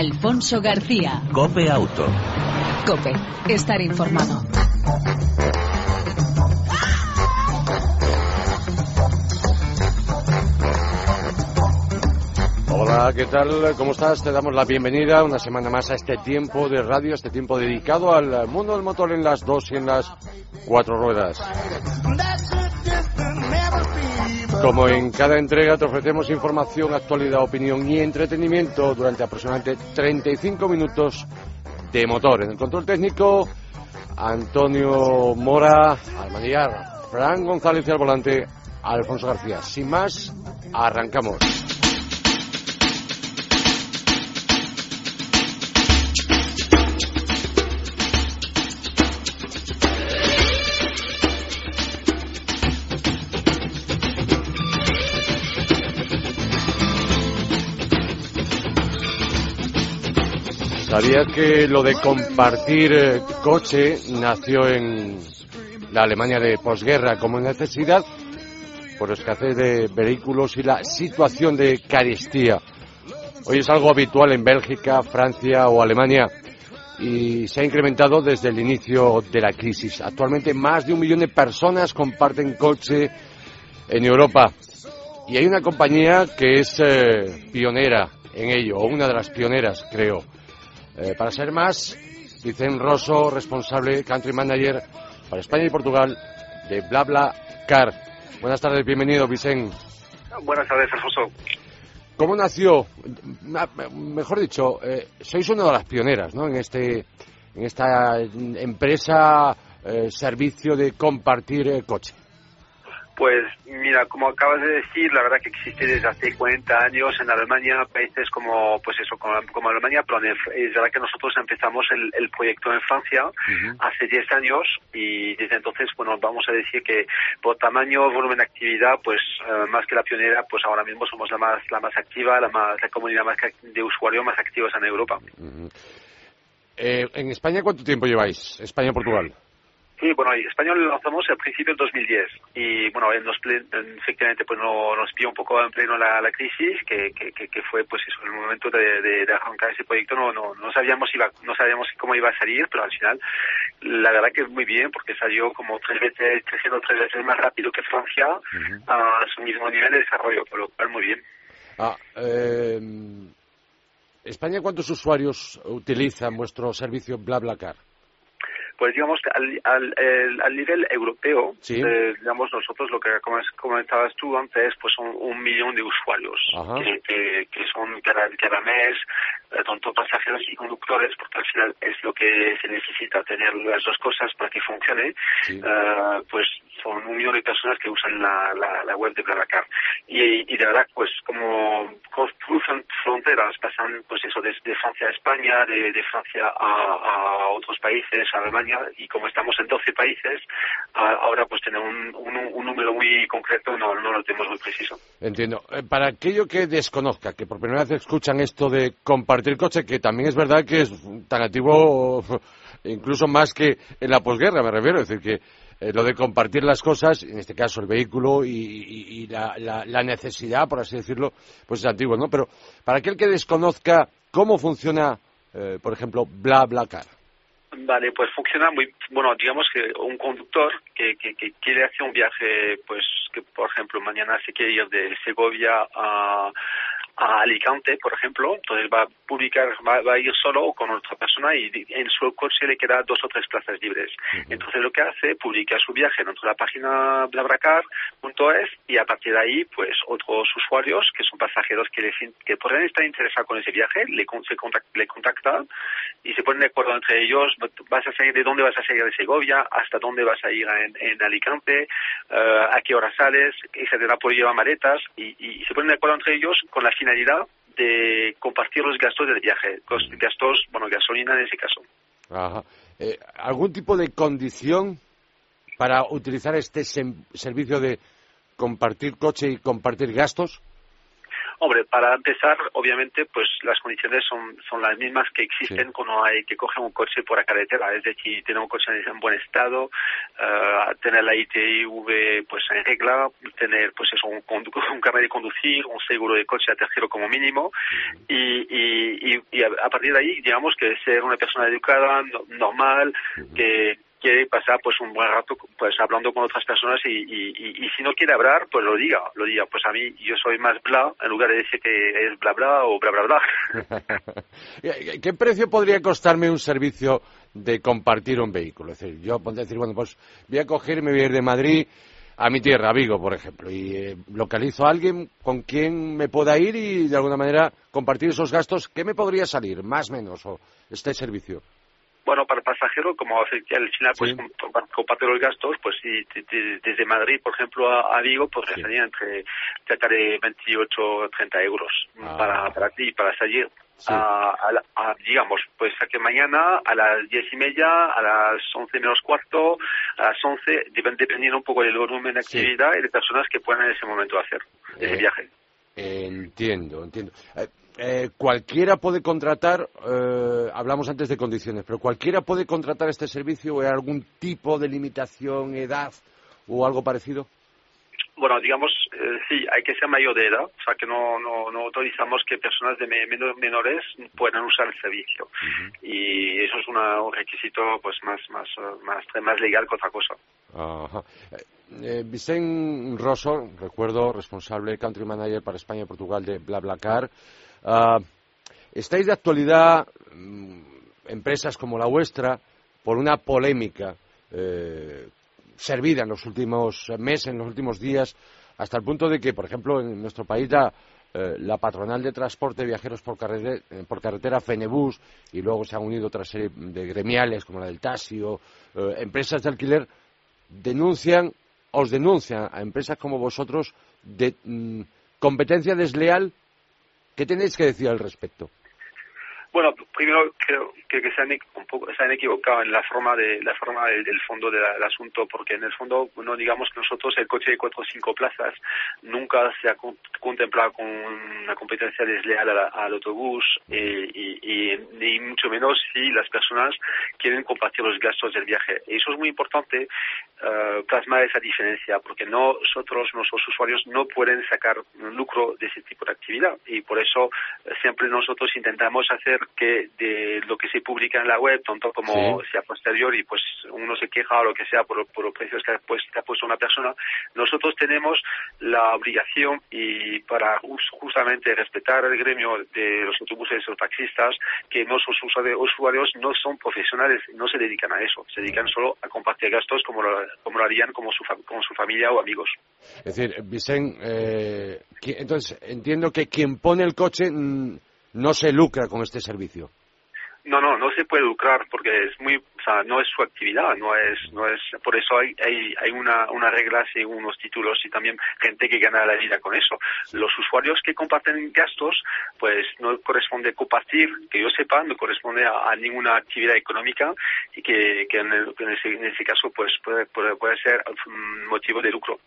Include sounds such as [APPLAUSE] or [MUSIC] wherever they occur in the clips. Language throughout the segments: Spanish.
Alfonso García. Cope Auto. Cope, estar informado. Hola, ¿qué tal? ¿Cómo estás? Te damos la bienvenida una semana más a este tiempo de radio, este tiempo dedicado al mundo del motor en las dos y en las cuatro ruedas. Como en cada entrega te ofrecemos información, actualidad, opinión y entretenimiento durante aproximadamente 35 minutos de motor. En el control técnico, Antonio Mora, al manillar, Fran González al volante, Alfonso García. Sin más, arrancamos. Sabía que lo de compartir eh, coche nació en la Alemania de posguerra como necesidad por escasez de vehículos y la situación de carestía. Hoy es algo habitual en Bélgica, Francia o Alemania y se ha incrementado desde el inicio de la crisis. Actualmente más de un millón de personas comparten coche en Europa y hay una compañía que es eh, pionera en ello, o una de las pioneras, creo. Eh, para ser más, Vicente Rosso, responsable country manager para España y Portugal de BlaBlaCar. Buenas tardes, bienvenido, Vicente. Buenas tardes, Alfonso. ¿Cómo nació? Mejor dicho, eh, sois una de las pioneras, ¿no? En este, en esta empresa, eh, servicio de compartir coche. Pues mira, como acabas de decir, la verdad que existe desde hace 40 años en Alemania, países como pues eso, como, como Alemania, pero es verdad que nosotros empezamos el, el proyecto en Francia hace 10 años y desde entonces, bueno, vamos a decir que por tamaño, volumen de actividad, pues eh, más que la pionera, pues ahora mismo somos la más la más activa, la más la comunidad más de usuarios más activos en Europa. Eh, ¿En España cuánto tiempo lleváis? España Portugal. Sí, bueno, en español lo lanzamos al principio del 2010 y bueno, nos, efectivamente pues no, nos pilló un poco en pleno la, la crisis que, que, que, fue pues eso, el momento de, de, de, arrancar ese proyecto no, no, no sabíamos iba, no sabíamos cómo iba a salir, pero al final la verdad que muy bien porque salió como tres veces, creciendo tres veces más rápido que Francia a su mismo nivel de desarrollo, por lo cual muy bien. Ah, eh, España, ¿cuántos usuarios utilizan vuestro servicio BlaBlaCar? Pues digamos que al, al, el, al nivel europeo, eh, digamos nosotros lo que comentabas tú antes, pues son un millón de usuarios que, que, que, son cada, cada mes, eh, tanto pasajeros y conductores, porque al final es lo que se necesita tener las dos cosas para que funcione, uh, pues son un millón de personas que usan la, la, la web de BlaBlaCar. Y, y de verdad, pues como cruzan fronteras, pasan pues eso desde Francia a España, de, de Francia a, a otros países, a Alemania, y como estamos en 12 países, ahora pues tener un, un, número muy concreto no, no lo tenemos muy preciso. Entiendo. Eh, para aquello que desconozca, que por primera vez escuchan esto de compartir coche, que también es verdad que es tan activo [LAUGHS] incluso más que en la posguerra, me refiero, es decir, que eh, lo de compartir las cosas, en este caso el vehículo y, la, la, necesidad, por así decirlo, pues es antiguo, ¿no? Pero para aquel que desconozca cómo funciona, eh, por ejemplo, BlaBlaCar. Vale, pues funciona muy, bueno, digamos que un conductor que, que, que, quiere hacer un viaje, pues que por ejemplo mañana se quiere ir de Segovia a, a Alicante, por ejemplo, entonces va a publicar, va, va, a ir solo o con otra persona y en su coche le queda dos o tres plazas libres. Entonces lo que hace, publica su viaje dentro de la página blablacar.es y a partir de ahí, pues otros usuarios que son pasajeros que, les, que podrían estar interesados con ese viaje, le, se le contactan y se ponen de acuerdo entre ellos, vas a salir de dónde vas a salir de Segovia, hasta dónde vas a ir en, Alicante, uh, a qué hora sales, etcétera, por llevar maletas y, se ponen de acuerdo entre ellos con la finalidad de compartir los gastos del viaje, gastos, bueno, gasolina en ese caso. Ajá. Eh, ¿Algún tipo de condición para utilizar este servicio de compartir coche y compartir gastos? Hombre, para empezar, obviamente, pues las condiciones son, son las mismas que existen cuando hay que coger un coche por la carretera, es decir, tener un coche en buen estado, uh, tener la ITV pues en regla, tener pues eso, un, [LAUGHS] un carnet de conducir, un seguro de coche a tercero como mínimo, y, y, y, a, partir de ahí, digamos que ser una persona educada, normal, que quiere pasar pues un buen rato pues hablando con otras personas y, y, y, si no quiere hablar pues lo diga lo diga pues a mí yo soy más bla en lugar de decir que es bla bla o bla bla bla [LAUGHS] ¿qué precio podría costarme un servicio de compartir un vehículo? es decir yo podría decir bueno pues voy a coger me voy a ir de Madrid a mi tierra, a Vigo, por ejemplo, y eh, localizo a alguien con quien me pueda ir y de alguna manera compartir esos gastos, ¿qué me podría salir, más o menos, o este servicio? Bueno, para el pasajero, como al final pues comparte los gastos, pues si desde Madrid, por ejemplo, a, Vigo, pues sí. entre cerca de 28 o 30 euros ah. para, para ti, para salir. A, a, digamos, pues a que mañana a las diez y media, a las once menos cuarto, a las once, dependiendo un poco del volumen de actividad y de personas que puedan en ese momento hacer ese eh, viaje. Entiendo, entiendo. Eh, eh, cualquiera puede contratar, eh, hablamos antes de condiciones, pero cualquiera puede contratar este servicio o hay algún tipo de limitación, edad o algo parecido. Bueno, digamos, eh, sí, hay que ser mayor de edad, o sea que no, no, no autorizamos que personas de menores puedan usar el servicio. Y eso es un requisito pues más, más, más, más legal que otra cosa. Ajá. Eh, Vicente Rosso, recuerdo, responsable country manager para España y Portugal de BlaBlaCar. Uh, ¿Estáis de actualidad, mm, empresas como la vuestra, por una polémica eh, servida en los últimos meses, en los últimos días, hasta el punto de que, por ejemplo, en nuestro país la, eh, la patronal de transporte de viajeros por carretera, eh, por carretera Fenebus y luego se han unido otra serie de gremiales como la del Tasio, eh, empresas de alquiler, denuncian, os denuncian a empresas como vosotros de mm, competencia desleal. ¿Qué tenéis que decir al respecto? Bueno, primero creo que, se, han, un se han equivocado en la forma de la forma del fondo del asunto, porque en el fondo, no digamos que nosotros el coche de cuatro o cinco plazas nunca se ha contemplado con una competencia desleal al, autobús y, y, ni mucho menos si las personas quieren compartir los gastos del viaje. Y eso es muy importante uh, plasmar esa diferencia, porque nosotros, nuestros usuarios, no pueden sacar lucro de ese tipo de actividad y por eso eh, siempre nosotros intentamos hacer que de lo que se publica en la web, tanto como sea posterior y pues uno se queja o lo que sea por, por los precios que ha, pues, ha puesto una persona, nosotros tenemos la obligación y para justamente respetar el gremio de los autobuses o taxistas, que nuestros usuarios no son profesionales, no se dedican a eso, se dedican solo a compartir gastos como lo, como lo harían como su, como su familia o amigos. Es decir, Vicente, eh, entonces entiendo que quien pone el coche mm, no se lucra con este servicio. No, no, no se puede lucrar porque es muy, o sea, no es su actividad, no es, no es, por eso hay, hay, hay una, una regla según unos títulos y también gente que gana la vida con eso. Los usuarios que comparten gastos, pues no corresponde compartir, que yo sepa, no corresponde a, ninguna actividad económica y que, que en, ese, en ese caso, pues puede, puede, puede ser motivo de lucro.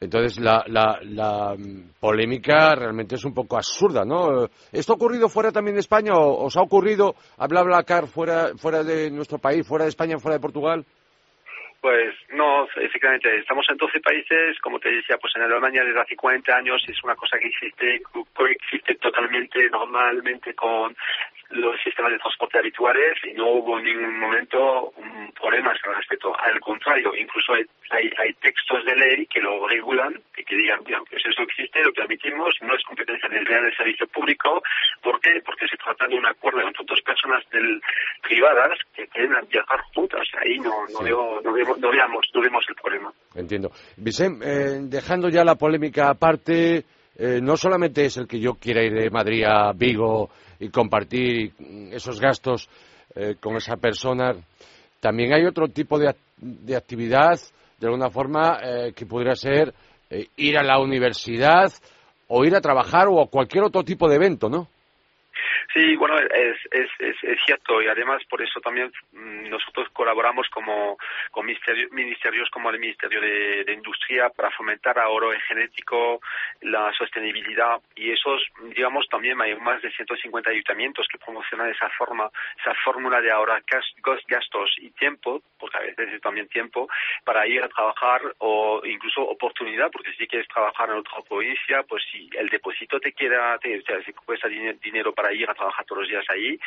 Entonces la, la, la, polémica realmente es un poco absurda, ¿no? ¿Esto ha ocurrido fuera también de España o os ha ocurrido a BlaBlaCar fuera, fuera de nuestro país, fuera de España, fuera de Portugal? Pues no, efectivamente, estamos en 12 países, como te decía, pues en Alemania desde hace 40 años es una cosa que existe, coexiste totalmente normalmente con los sistemas de transporte habituales y no hubo en ningún momento un problema al respecto. Al contrario, incluso hay, hay, textos de ley que lo regulan y que digan, bien, pues eso existe, lo permitimos, no es competencia del del servicio público. ¿Por qué? Porque se trata de un acuerdo entre dos personas del, privadas que quieren viajar juntas. Ahí no, no, no, veamos, no vemos el problema. Entiendo. Vicente, eh, dejando ya la polémica aparte, eh, no solamente es el que yo quiera ir de Madrid a Vigo y compartir esos gastos eh, con esa persona, también hay otro tipo de, de actividad, de alguna forma, eh, que podría ser ir a la universidad o ir a trabajar o a cualquier otro tipo de evento, ¿no? Sí, bueno, es, es, es, cierto y además por eso también mm, nosotros colaboramos como con ministerios, como el Ministerio de, Industria para fomentar ahorro genético, la sostenibilidad y esos, digamos, también hay más de 150 ayuntamientos que promocionan esa forma, esa fórmula de ahorrar gastos y tiempo, porque a veces es también tiempo, para ir a trabajar o incluso oportunidad, porque si quieres trabajar en otra provincia, pues si el depósito te queda, te, cuesta dinero para ir a trabajar trabaja todos los días ahí,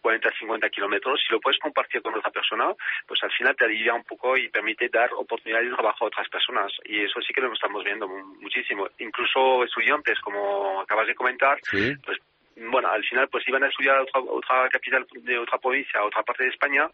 40, 50 kilómetros, si lo puedes compartir con otra persona, pues al final te alivia un poco y permite dar oportunidades de trabajo a otras personas. Y eso sí que lo estamos viendo muchísimo. Incluso estudiantes, como acabas de comentar, pues bueno, al final pues iban a estudiar a otra, otra capital de otra provincia, a otra parte de España,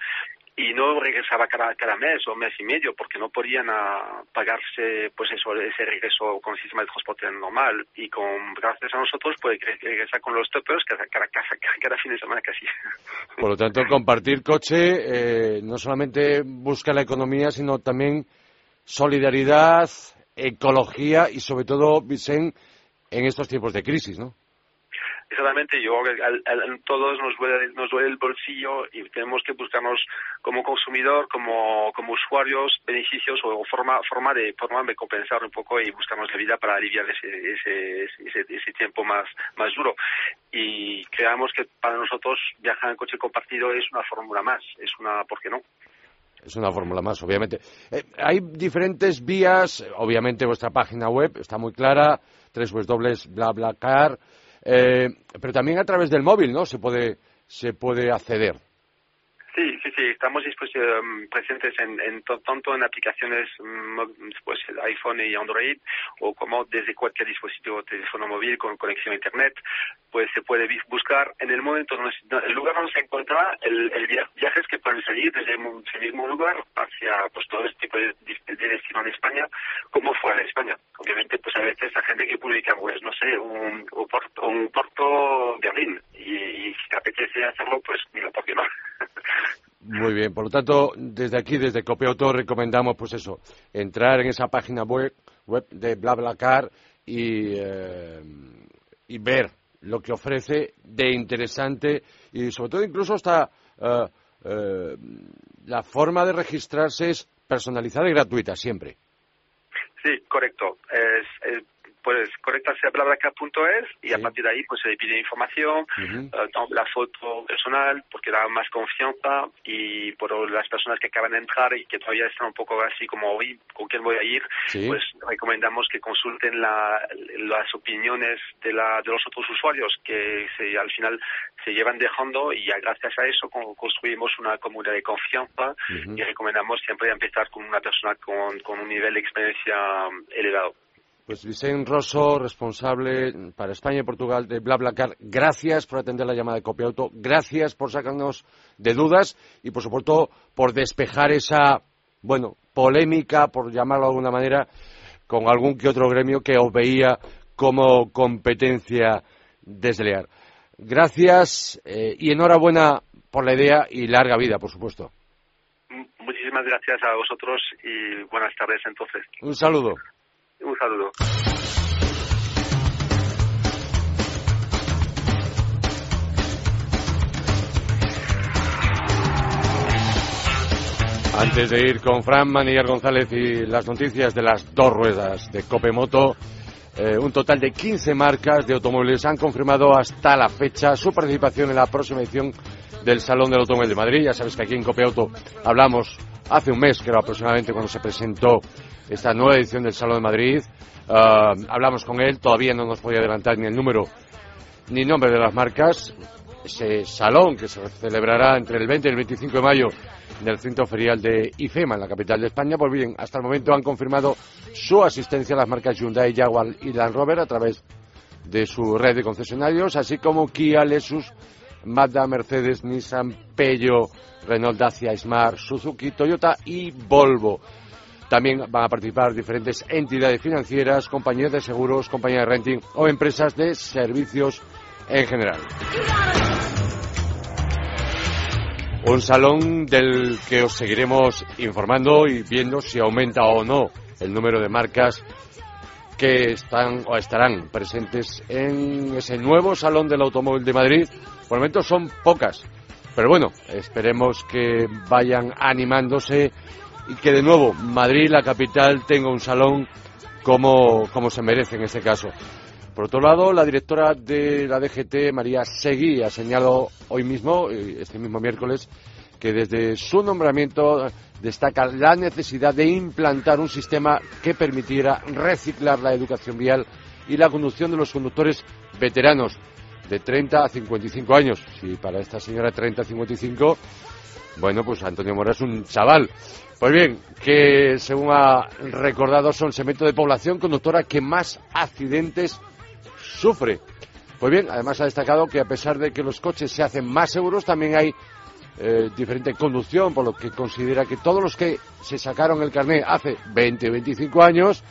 y no regresaba cada, cada mes o mes y medio porque no podían a pagarse pues eso ese regreso con el sistema de transporte normal y con gracias a nosotros puede regresar con los toppers cada, cada, cada, fin de semana casi. [LAUGHS] Por lo tanto, compartir coche eh, no solamente busca la economía, sino también solidaridad, ecología y sobre todo, Vicente, en estos tiempos de crisis, ¿no? Exactamente, yo a todos nos duele, nos duele el bolsillo y tenemos que buscarnos como consumidor, como, como usuarios, beneficios o forma, forma de forma de compensar un poco y buscarnos la vida para aliviar ese, ese, ese, ese tiempo más, más duro. Y creamos que para nosotros viajar en coche compartido es una fórmula más, es una, ¿por qué no? Es una fórmula más, obviamente. Eh, hay diferentes vías, obviamente vuestra página web está muy clara, tres dobles, bla, bla, car. Eh, pero también a través del móvil, ¿no? Se puede, se puede acceder. Sí, sí, sí, estamos um, presentes en, en tanto en aplicaciones mm, pues iPhone y Android o como desde cualquier dispositivo teléfono móvil con conexión a internet, pues se puede buscar en el momento, el lugar donde se encuentra, el, el viajes que pueden salir desde el mismo lugar hacia pues todo este tipo de, destino en España, como fuera de España. Obviamente, pues a veces la gente que publica, pues no sé, un, un, porto, un porto Berlín y, y si te apetece hacerlo, pues mira, ¿por qué no? [LAUGHS] Muy bien, por lo tanto, desde aquí, desde Copiauto, recomendamos, pues eso, entrar en esa página web, web de BlaBlaCar y, eh, y ver lo que ofrece de interesante y sobre todo incluso hasta eh, eh, la forma de registrarse es personalizada y gratuita siempre. Sí, correcto. Pues conectarse a blablacar.es y a partir de ahí pues se le pide información, uh la foto personal porque da más confianza y por las personas que acaban de entrar y que todavía están un poco así como hoy con quién voy a ir, pues recomendamos que consulten las opiniones de, la, de los otros usuarios que se, al final se llevan dejando y ya gracias a eso construimos una comunidad de confianza y recomendamos siempre empezar con una persona con, con un nivel de experiencia elevado. Pues Vicente Rosso, responsable para España y Portugal de BlaBlaCar, gracias por atender la llamada de Copiauto, gracias por sacarnos de dudas y, por supuesto, por despejar esa, bueno, polémica, por llamarlo de alguna manera, con algún que otro gremio que os veía como competencia desleal. Gracias eh, y enhorabuena por la idea y larga vida, por supuesto. Muchísimas gracias a vosotros y buenas tardes entonces. Un saludo. Un saludo. Antes de ir con Fran Manillar González y las noticias de las dos ruedas de Copemoto, eh, un total de 15 marcas de automóviles han confirmado hasta la fecha su participación en la próxima edición del Salón del Automóvil de Madrid. Ya sabes que aquí en Copeauto hablamos hace un mes, creo aproximadamente, cuando se presentó esta nueva edición del Salón de Madrid. Ah, hablamos con él, todavía no nos podía adelantar ni el número ni nombre de las marcas. Ese salón que se celebrará entre el 20 y el 25 de mayo en el centro ferial de IFEMA, en la capital de España. Pues bien, hasta el momento han confirmado su asistencia a las marcas Hyundai, Jaguar y Land Rover a través de su red de concesionarios, así como Kia, Lexus, Mazda, Mercedes, Nissan, Peugeot, Renault, Dacia, Smart, Suzuki, Toyota y Volvo. También van a participar diferentes entidades financieras, compañías de seguros, compañías de renting o empresas de servicios en general. Un salón del que os seguiremos informando y viendo si aumenta o no el número de marcas que están o estarán presentes en ese nuevo Salón del Automóvil de Madrid. Por el momento son pocas, pero bueno, esperemos que vayan animándose y que de nuevo Madrid, la capital, tenga un salón como, como se merece en este caso. Por otro lado, la directora de la DGT, María Seguí, ha señalado hoy mismo, eh, este mismo miércoles, que desde su nombramiento destaca la necesidad de implantar un sistema que permitiera reciclar la educación vial y la conducción de los conductores veteranos de 30 a 55 años. Si para esta señora 30 a 55, bueno, pues Antonio Mora es un chaval. Pues bien, que según ha recordado son segmento de población conductora que más accidentes sufre. Pues bien, además ha destacado que a pesar de que los coches se hacen más seguros, también hay eh, diferente conducción, por lo que considera que todos los que se sacaron el carné hace 20 o 25 años,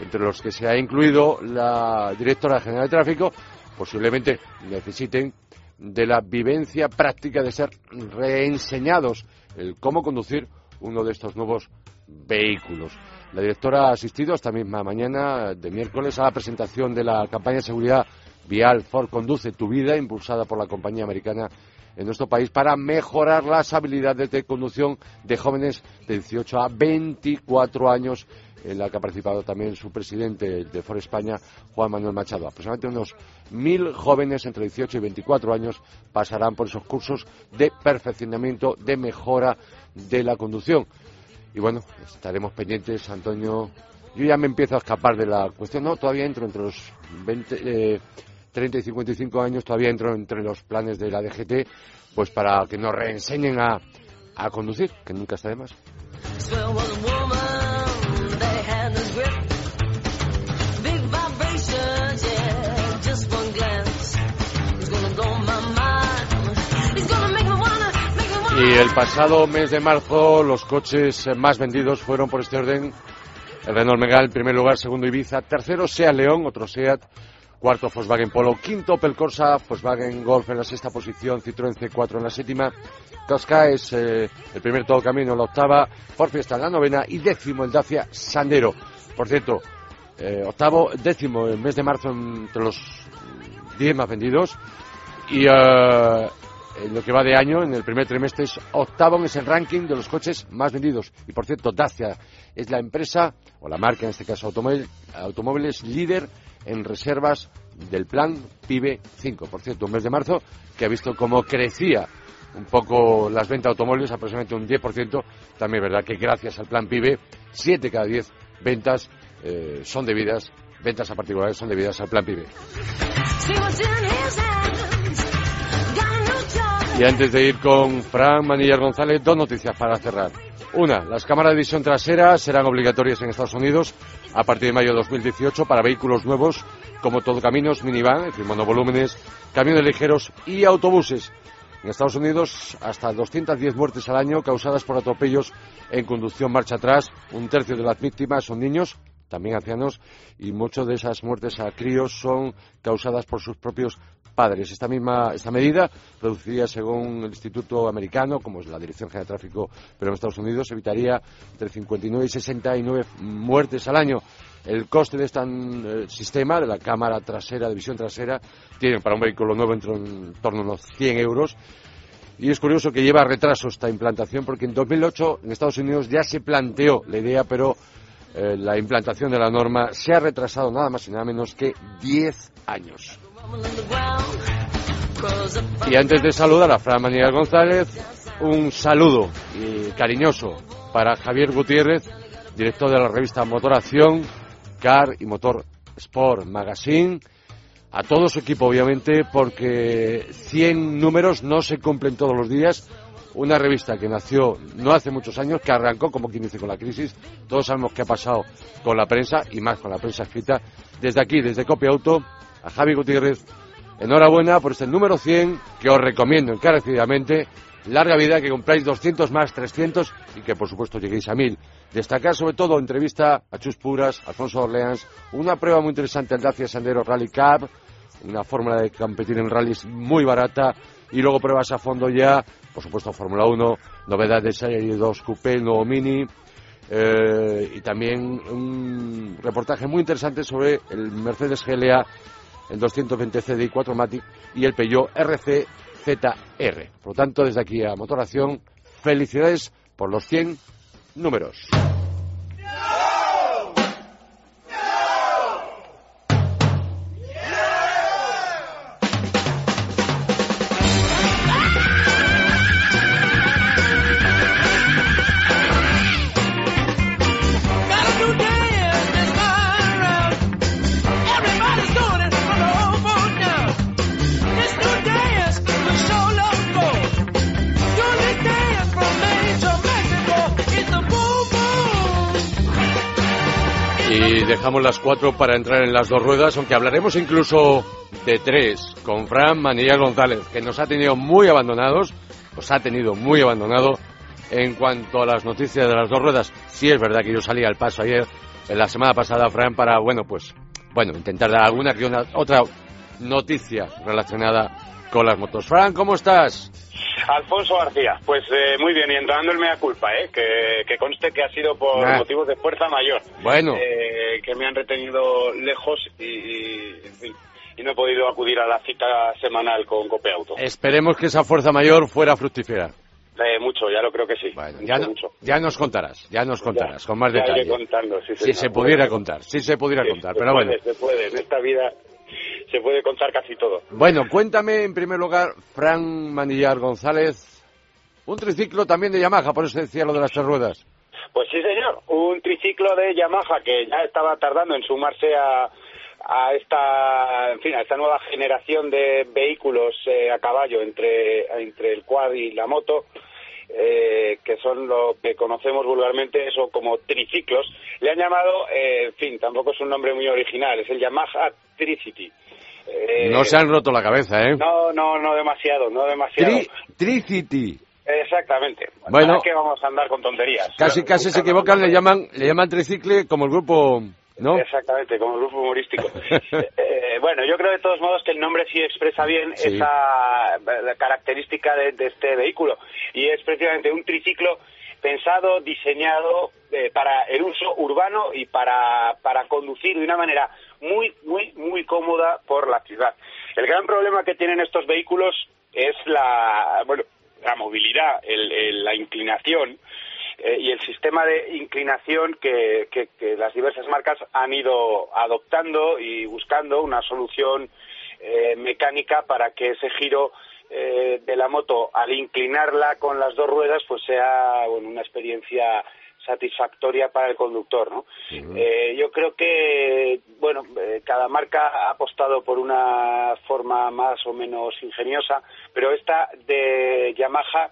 entre los que se ha incluido la directora general de tráfico, posiblemente necesiten de la vivencia práctica de ser reenseñados el cómo conducir uno de estos nuevos vehículos. La directora ha asistido esta misma mañana de miércoles a la presentación de la campaña de seguridad vial Ford Conduce tu vida, impulsada por la compañía americana en nuestro país para mejorar las habilidades de conducción de jóvenes de 18 a 24 años, en la que ha participado también su presidente de Ford España, Juan Manuel Machado. Aproximadamente unos mil jóvenes entre 18 y 24 años pasarán por esos cursos de perfeccionamiento, de mejora de la conducción. Y bueno, estaremos pendientes, Antonio. Yo ya me empiezo a escapar de la cuestión. No, todavía entro entre los 20, 30 y 55 años, todavía entro entre los planes de la DGT, pues para que nos reenseñen a, a conducir, que nunca está de más. Y el pasado mes de marzo los coches más vendidos fueron por este orden el Renault Megane en primer lugar, segundo Ibiza, tercero Seat León, otro Seat, cuarto Volkswagen Polo, quinto Opel Corsa, Volkswagen Golf en la sexta posición, Citroën C4 en la séptima, Casca es eh, el primer todo camino en la octava, Ford Fiesta en la novena y décimo el Dacia Sandero. Por cierto, eh, octavo, décimo el mes de marzo entre los diez más vendidos y eh, en lo que va de año, en el primer trimestre, es octavo en ese ranking de los coches más vendidos. Y por cierto, Dacia es la empresa, o la marca en este caso automóviles, líder en reservas del plan PIBE 5. Por cierto, un mes de marzo que ha visto cómo crecía un poco las ventas de automóviles, aproximadamente un 10%. También es verdad que gracias al plan PIBE, 7 cada 10 ventas eh, son debidas, ventas a particulares son debidas al plan PIBE. Y antes de ir con Fran Manillas González, dos noticias para cerrar. Una, las cámaras de visión trasera serán obligatorias en Estados Unidos a partir de mayo de 2018 para vehículos nuevos como todocaminos, minivan, es decir, monovolúmenes, camiones ligeros y autobuses. En Estados Unidos, hasta 210 muertes al año causadas por atropellos en conducción marcha atrás. Un tercio de las víctimas son niños, también ancianos, y muchas de esas muertes a críos son causadas por sus propios padres. Esta misma esta medida produciría, según el Instituto Americano, como es la Dirección General de Tráfico, pero en Estados Unidos, evitaría entre 59 y 69 muertes al año. El coste de este eh, sistema, de la cámara trasera, de visión trasera, tiene para un vehículo nuevo en torno a unos 100 euros. Y es curioso que lleva retraso esta implantación porque en 2008 en Estados Unidos ya se planteó la idea, pero eh, la implantación de la norma se ha retrasado nada más y nada menos que 10 años. Y antes de saludar a Fran Manuel González, un saludo y cariñoso para Javier Gutiérrez, director de la revista Motoración, Car y Motor Sport Magazine, a todo su equipo obviamente, porque 100 números no se cumplen todos los días. Una revista que nació no hace muchos años, que arrancó, como quien dice, con la crisis. Todos sabemos qué ha pasado con la prensa y más con la prensa escrita. Desde aquí, desde Copia Auto, a Javi Gutiérrez, enhorabuena por este número 100 que os recomiendo encarecidamente. Larga vida, que compráis 200 más, 300 y que por supuesto lleguéis a 1000. Destacar sobre todo entrevista a Chus Puras, Alfonso Orleans, una prueba muy interesante al Dacia Sandero Rally Cup, una fórmula de competir en rallies muy barata y luego pruebas a fondo ya, por supuesto Fórmula 1, novedades Serie 2 Coupé, nuevo Mini, eh, y también un reportaje muy interesante sobre el Mercedes GLA, el 220 CDI 4 Matic y el Peugeot RC ZR. Por lo tanto, desde aquí a Motoración, felicidades por los 100 números. Cuatro para entrar en las dos ruedas, aunque hablaremos incluso de tres, con Fran Manilla González, que nos ha tenido muy abandonados, nos ha tenido muy abandonado en cuanto a las noticias de las dos ruedas. Sí es verdad que yo salí al paso ayer, en la semana pasada, Fran, para, bueno, pues, bueno, intentar dar alguna que una, otra noticia relacionada con las motos. Fran, ¿cómo estás? Alfonso García, pues eh, muy bien, y entrando el mea culpa, ¿eh? que, que conste que ha sido por Nah. motivos de fuerza mayor. Bueno. Eh, que me han retenido lejos y, y, en fin, y no he podido acudir a la cita semanal con Cope Auto. Esperemos que esa fuerza mayor fuera fructífera. Eh, mucho, ya lo creo que sí. Bueno, mucho, ya, no- mucho. ya nos contarás, ya nos contarás, Ya, con más detalle. contando, sí, si se pudiera contar, si se pudiera Sí, contar, se pero puede, bueno. Se puede, en esta vida se puede contar casi todo. Bueno, cuéntame en primer lugar, Fran Manillar González, un triciclo también de Yamaha, por eso decía lo de las tres ruedas. Pues sí, señor. Un triciclo de Yamaha que ya estaba tardando en sumarse a, a esta, en fin, a esta nueva generación de vehículos eh, a caballo entre, entre el quad y la moto, eh, que son lo que conocemos vulgarmente eso como triciclos. Le han llamado, eh, en fin, tampoco es un nombre muy original, es el Yamaha Tricity. Eh, No se han roto la cabeza, ¿eh? No, no, no demasiado, no demasiado. Tri- Tricity. Exactamente. Bueno. ¿Para qué vamos a andar con tonterías? Casi, casi se equivocan, le llaman, le llaman tricicle como el grupo, ¿no? Exactamente, como grupo humorístico. [LAUGHS] Eh, bueno, yo creo de todos modos que el nombre sí expresa bien Sí. esa eh, característica de, de este vehículo y es precisamente un triciclo pensado, diseñado eh, para el uso urbano y para, para conducir de una manera muy, muy, muy cómoda por la ciudad. El gran problema que tienen estos vehículos es la, bueno, la movilidad, el- el- la inclinación eh, y el sistema de inclinación que, que- que las diversas marcas han ido adoptando y buscando una solución eh, mecánica para que ese giro eh, de la moto al inclinarla con las dos ruedas pues sea bueno, una experiencia satisfactoria para el conductor, ¿no? Eh, yo creo que, bueno, eh, cada marca ha apostado por una forma más o menos ingeniosa, pero esta de Yamaha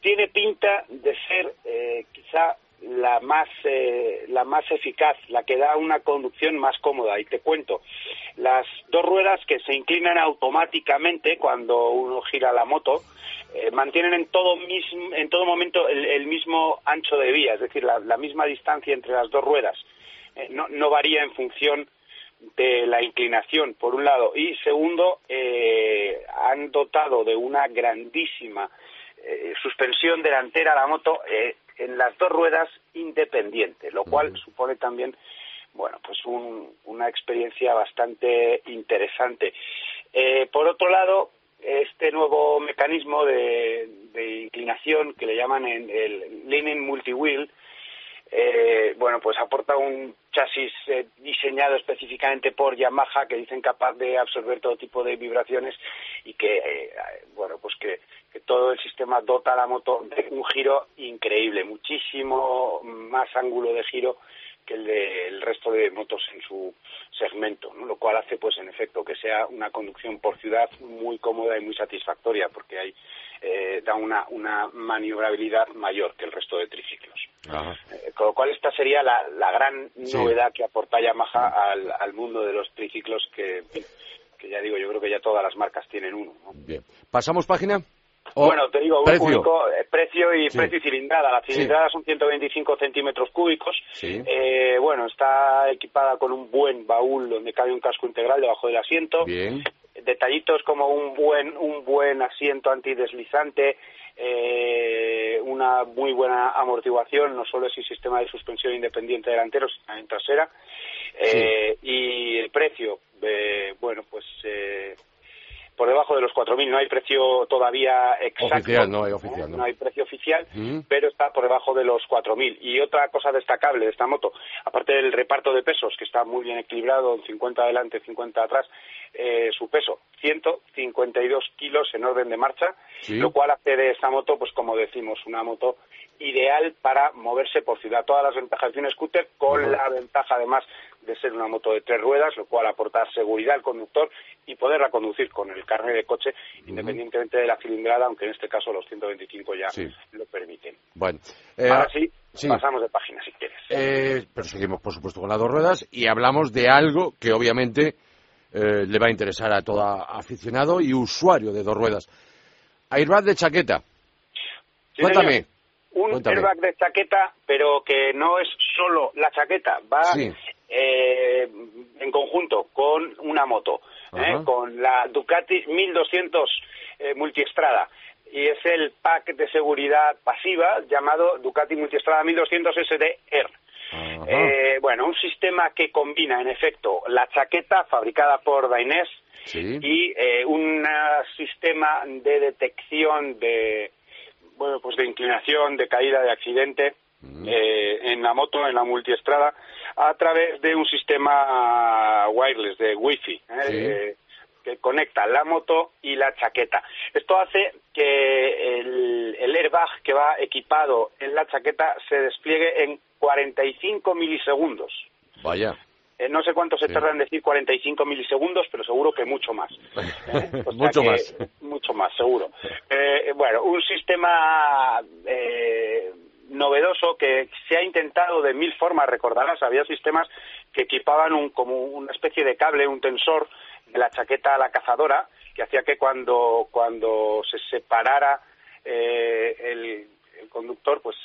tiene pinta de ser eh, quizá la más eh, la más eficaz, la que da una conducción más cómoda. Y te cuento, las dos ruedas que se inclinan automáticamente cuando uno gira la moto eh, mantienen en todo mismo, en todo momento el, el mismo ancho de vía, es decir, la, la misma distancia entre las dos ruedas. Eh, no, no varía en función de la inclinación, por un lado, y segundo, eh, han dotado de una grandísima eh, suspensión delantera a la moto eh, en las dos ruedas independiente, lo cual supone también, bueno, pues un- una experiencia bastante interesante. Eh, por otro lado, este nuevo mecanismo de, inclinación que le llaman en el Leaning Multi-Wheel, eh, bueno, pues aporta un chasis eh, diseñado específicamente por Yamaha que dicen capaz de absorber todo tipo de vibraciones y que, eh, bueno, pues que, que todo el sistema dota a la moto de un giro increíble, muchísimo más ángulo de giro que el del resto de motos en su segmento, ¿no? lo cual hace, pues, en efecto, que sea una conducción por ciudad muy cómoda y muy satisfactoria, porque hay, eh, da una, una maniobrabilidad mayor que el resto de triciclos. Eh, con lo cual esta sería la, la gran Sí. novedad que aporta Yamaha al, al mundo de los triciclos que, ya digo, yo creo que ya todas las marcas tienen uno. ¿no? Bien. ¿Pasamos página? ¿O bueno, te digo, un precio? único, eh, precio y Sí. precio y cilindrada. La Sí. cilindrada son 125 centímetros cúbicos. Sí. Eh, bueno, está equipada con un buen baúl donde cabe un casco integral debajo del asiento. Bien. Detallitos como un buen un buen asiento antideslizante, eh, eh, una muy buena amortiguación, no solo es el sistema de suspensión independiente delantero, sino también trasera. Eh, Y el precio, eh, bueno, pues eh, por debajo de los 4.000. No hay precio todavía exacto. Oficial, no hay oficial, ¿eh? no. hay precio oficial, Mm. pero está por debajo de los 4.000. Y otra cosa destacable de esta moto, aparte del reparto de pesos, que está muy bien equilibrado, en 50 adelante, 50 atrás, eh, su peso, 152 kilos en orden de marcha, Sí. lo cual hace de esta moto, pues como decimos, una moto ideal para moverse por ciudad. Todas las ventajas de un scooter, con la ventaja además de ser una moto de tres ruedas, lo cual aporta seguridad al conductor y poderla conducir con el carnet de coche, independientemente de la cilindrada, aunque en este caso los 125 ya Sí. lo permiten. Bueno, eh, Ahora sí, sí. pasamos de página si quieres. Eh, pero seguimos, por supuesto, con las dos ruedas y hablamos de algo que obviamente eh, le va a interesar a todo aficionado y usuario de dos ruedas. Airbag de chaqueta. Sí, Cuéntame. señor. Un Cuéntame. airbag de chaqueta, pero que no es solo la chaqueta, va Sí. eh, en conjunto con una moto, ¿eh? Con la Ducati 1200 eh, Multiestrada. Y es el pack de seguridad pasiva llamado Ducati Multiestrada 1200 SDR. Eh, bueno, un sistema que combina, en efecto, la chaqueta fabricada por Dainés Sí. y eh, un sistema de detección de bueno pues de inclinación de caída de accidente eh, en la moto en la multiestrada a través de un sistema wireless de wifi ¿eh? Sí. Eh, que conecta la moto y la chaqueta esto hace que el, el airbag que va equipado en la chaqueta se despliegue en 45 milisegundos Vaya. Eh, no sé cuánto se Sí. tarda en decir 45 milisegundos, pero seguro que mucho más. [LAUGHS] ¿eh? O sea Mucho que- más. Mucho más, seguro. Eh, bueno, un sistema eh, novedoso que se ha intentado de mil formas, recordarás, había sistemas que equipaban un, como una especie de cable, un tensor de la chaqueta a la cazadora, que hacía que cuando, cuando se separara eh, el, el conductor, pues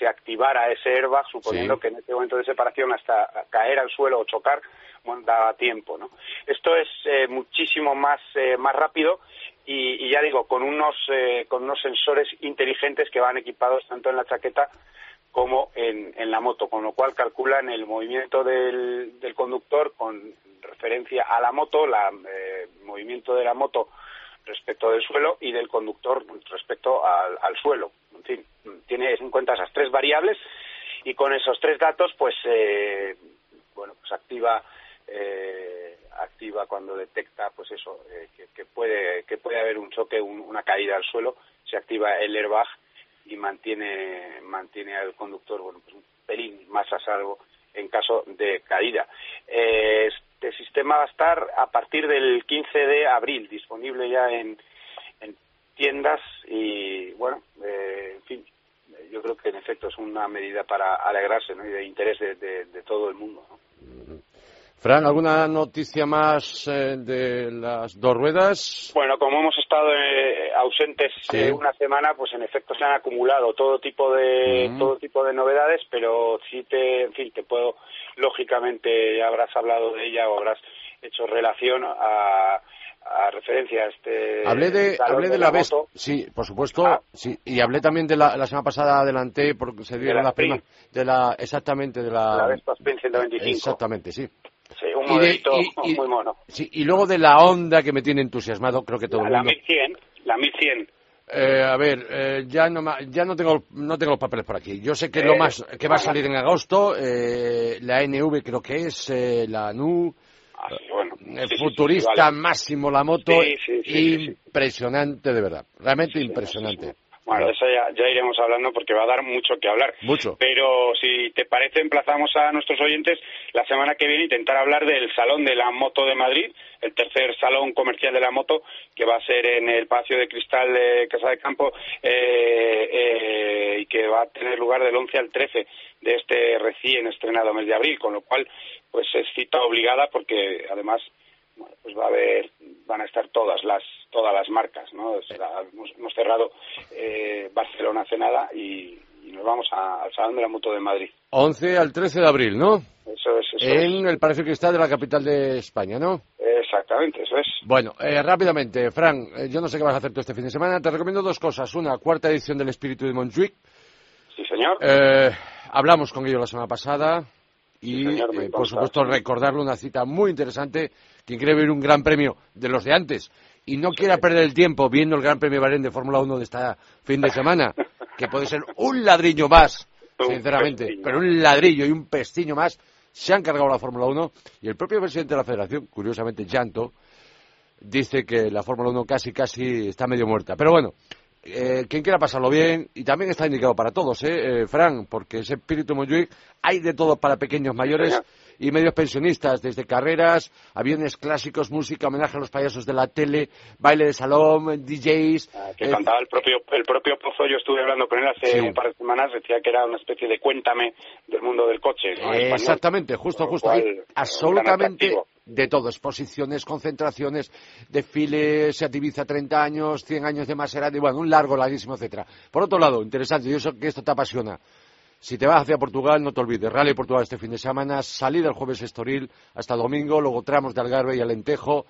se activara ese airbag, suponiendo Sí. que en ese momento de separación hasta caer al suelo o chocar, bueno, daba tiempo, ¿no? Esto es eh, muchísimo más, eh, más rápido y, y ya digo, con unos, eh, con unos sensores inteligentes que van equipados tanto en la chaqueta como en, en la moto, con lo cual calculan el movimiento del, del conductor con referencia a la moto, la, eh, movimiento de la moto respecto del suelo y del conductor respecto al, al suelo. En fin, tiene en cuenta esas tres variables y con esos tres datos, pues, eh, bueno, pues activa, eh, activa cuando detecta, pues eso, eh, que, que puede, que puede haber un choque, un- una caída al suelo, se activa el airbag y mantiene, mantiene al conductor, bueno, pues un pelín más a salvo en caso de caída. Eh, este sistema va a estar a partir del 15 de abril, disponible ya en, en tiendas y, bueno, eh, en fin, yo creo que en efecto es una medida para alegrarse ¿no? y de interés de, de- de todo el mundo. ¿no? Fran, ¿alguna noticia más eh, de las dos ruedas? Bueno, como hemos estado eh, ausentes Sí. eh, una semana, pues en efecto se han acumulado todo tipo de todo tipo de novedades, pero sí te, en fin, te puedo, lógicamente, ya habrás hablado de ella o habrás hecho relación a, a referencia a este. Hablé de, hablé de la moto. sí, por supuesto, Ah. sí, y hablé también de la, la semana pasada adelanté porque se dieron la las primas de la, exactamente de la, La Vespa Sprint 125. exactamente, sí. Y de- modelito y- y- muy mono. Sí, y luego de la Honda que me tiene entusiasmado, creo que todo La, el la mundo. 1100, la 1100. Eh, a ver, eh, ya no ya no tengo no tengo los papeles por aquí. Yo sé que Eh, lo más que va a salir en agosto, eh, la NV creo que es eh, la NU, Ah, sí, bueno, eh, sí, sí, sí, futurista vale. máximo la moto, impresionante de verdad, realmente impresionante. Bueno, de eso ya, ya iremos hablando porque va a dar mucho que hablar. Mucho. Pero si te parece, emplazamos a nuestros oyentes la semana que viene a intentar hablar del Salón de la Moto de Madrid, el tercer salón comercial de la moto, que va a ser en el Palacio de Cristal de Casa de Campo eh, eh, y que va a tener lugar del 11 al 13 de este recién estrenado mes de abril, con lo cual pues es cita obligada porque además bueno, pues va a haber van a estar todas las todas las marcas no O sea, hemos, hemos cerrado eh, Barcelona hace nada y, y nos vamos a- al salón de la moto de Madrid 11 al 13 de abril, ¿no? eso es eso En el Palacio Cristal de la capital de España, ¿no? es, Exactamente, eso es. Bueno, eh, rápidamente, Fran, eh, yo no sé qué vas a hacer tú este fin de semana. Te recomiendo dos cosas. Una, cuarta edición del Espíritu de Montjuic. Sí, señor. Eh, hablamos con ellos la semana pasada y, señor, eh, por supuesto, recordarle una cita muy interesante. Quien quiere ver un gran premio de los de antes y no quiera perder el tiempo viendo el Gran Premio Bahrein de Fórmula 1 de esta fin de semana, [LAUGHS] que puede ser un ladrillo más, sinceramente, pero un ladrillo y un pestiño más, se han cargado la Fórmula 1 y el propio presidente de la federación, curiosamente Llanto, dice que la Fórmula 1 casi casi está medio muerta. Pero bueno, eh, quien quiera pasarlo bien, y también está indicado para todos, ¿eh, eh, Fran? Porque ese espíritu Montjuic hay de todo para pequeños, mayores y medios pensionistas, desde carreras, aviones clásicos, música, homenaje a los payasos de la tele, baile de salón, DJs. Ah, que eh, cantaba el propio el propio Pozo, yo estuve hablando con él hace Sí. un par de semanas, decía que era una especie de cuéntame del mundo del coche. Exactamente, justo, justo. cual, absolutamente. De todo. Exposiciones, concentraciones, desfiles, se Ibiza 30 años, 100 años de Maserati, bueno, un largo, larguísimo, etcétera. Por otro lado, interesante, yo sé que esto te apasiona. Si te vas hacia Portugal, no te olvides, Rally Portugal este fin de semana, salida el jueves Estoril hasta domingo, luego tramos de Algarve y Alentejo,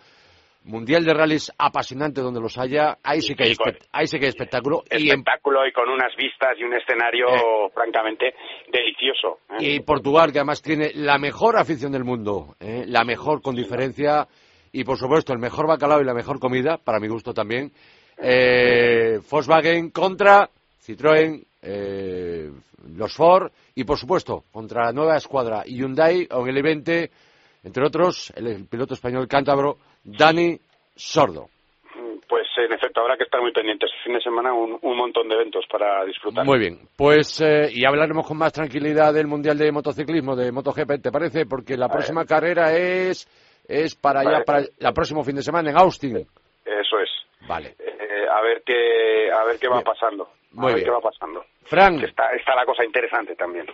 Mundial de Rallys apasionante donde los haya, ahí sí que hay, Sí, con- espe- ahí sí que hay espectáculo. Y en espectáculo y con unas vistas y un escenario francamente delicioso. ¿eh? Y Portugal, que además tiene la mejor afición del mundo, ¿eh? la mejor con diferencia, y por supuesto el mejor bacalao y la mejor comida, para mi gusto también. Eh, Volkswagen contra Citroën, eh, los Ford, y por supuesto contra la nueva escuadra Hyundai en el evento, entre otros, el, el piloto español cántabro Dani Sordo. Pues en efecto, habrá que estar muy pendientes. Este fin de semana un, un montón de eventos para disfrutar. Muy bien, pues eh, y hablaremos con más tranquilidad del Mundial de Motociclismo, de MotoGP, ¿te parece? Porque la próxima carrera es, es para Vale. para el próximo fin de semana en Austin. Eso es. Vale. Eh, a ver qué a ver qué va Bien. pasando. A Muy ver bien. qué va pasando. Fran, Que Está, está la cosa interesante también.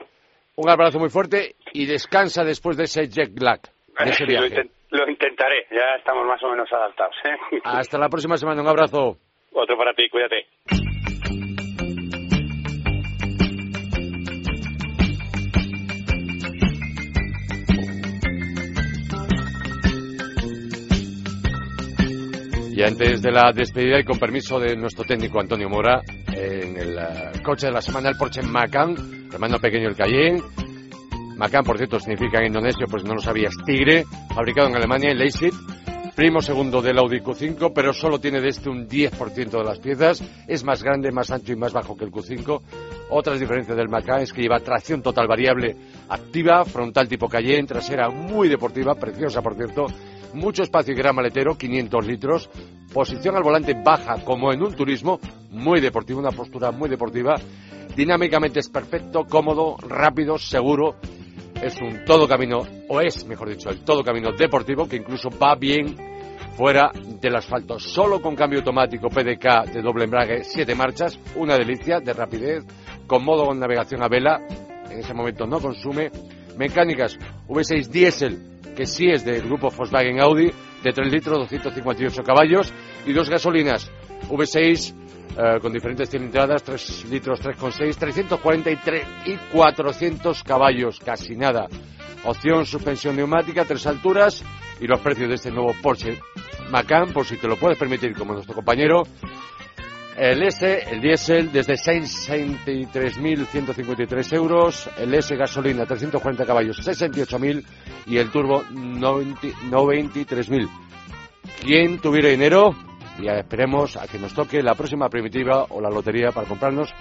un abrazo muy fuerte y descansa después de ese jet lag, de [LAUGHS] ese viaje. Lo intentaré. Ya estamos más o menos adaptados. ¿eh? [LAUGHS] Hasta la próxima semana, un abrazo. Otro para ti, cuídate. Y antes de la despedida y con permiso de nuestro técnico Antonio Mora, en el eh, coche de la semana el Porsche Macan, hermano pequeño el Cayenne. Macan, por cierto, significa en indonesio, pues no lo sabías, tigre, fabricado en Alemania en Leipzig. Primo segundo del Audi Q5, pero solo tiene de este un 10% de las piezas. Es más grande, más ancho y más bajo que el Q5. Otras diferencias del Macan es que lleva tracción total variable activa, frontal tipo Cayenne, trasera muy deportiva, preciosa por cierto, mucho espacio y gran maletero, 500 litros, posición al volante baja como en un turismo, muy deportivo, una postura muy deportiva, dinámicamente es perfecto, cómodo, rápido, seguro, es un todo camino, o es, mejor dicho, el todo camino deportivo que incluso va bien fuera del asfalto, solo con cambio automático PDK de doble embrague, siete marchas, una delicia de rapidez, con modo con navegación a vela, en ese momento no consume, mecánicas. V6 diésel, que sí es del grupo Volkswagen Audi, de 3 litros, 258 caballos, y dos gasolinas. V6 eh, con diferentes cilindradas, 3 litros, 3,6, 343 y 400 caballos, casi nada. Opción suspensión neumática, tres alturas y los precios de este nuevo Porsche Macan, por si te lo puedes permitir como nuestro compañero. El S, el diésel, desde 63.153 euros. El S gasolina, 340 caballos, 68.000. Y el turbo, 90 93.000. Quien tuviera dinero, y esperemos a que nos toque la próxima primitiva o la lotería para comprarnos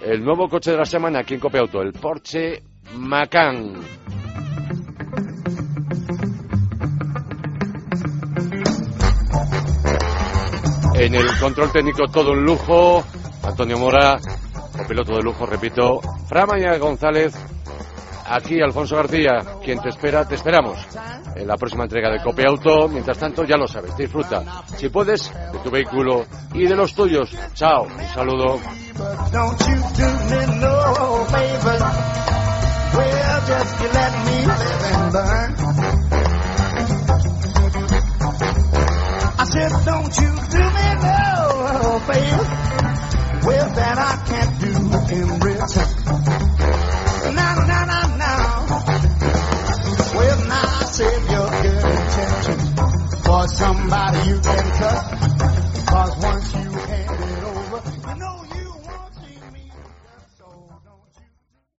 el nuevo coche de la semana aquí en Cope Auto, el Porsche Macan. En el control técnico todo un lujo, Antonio Mora, piloto de lujo, repito, Fran Maña González, aquí Alfonso García, quien te espera, te esperamos en la próxima entrega de Cope Auto. Mientras tanto, ya lo sabes, disfruta, si puedes, de tu vehículo y de los tuyos. Chao, un saludo. Well, that I can't do in. save your good intentions for somebody you can trust. Cause once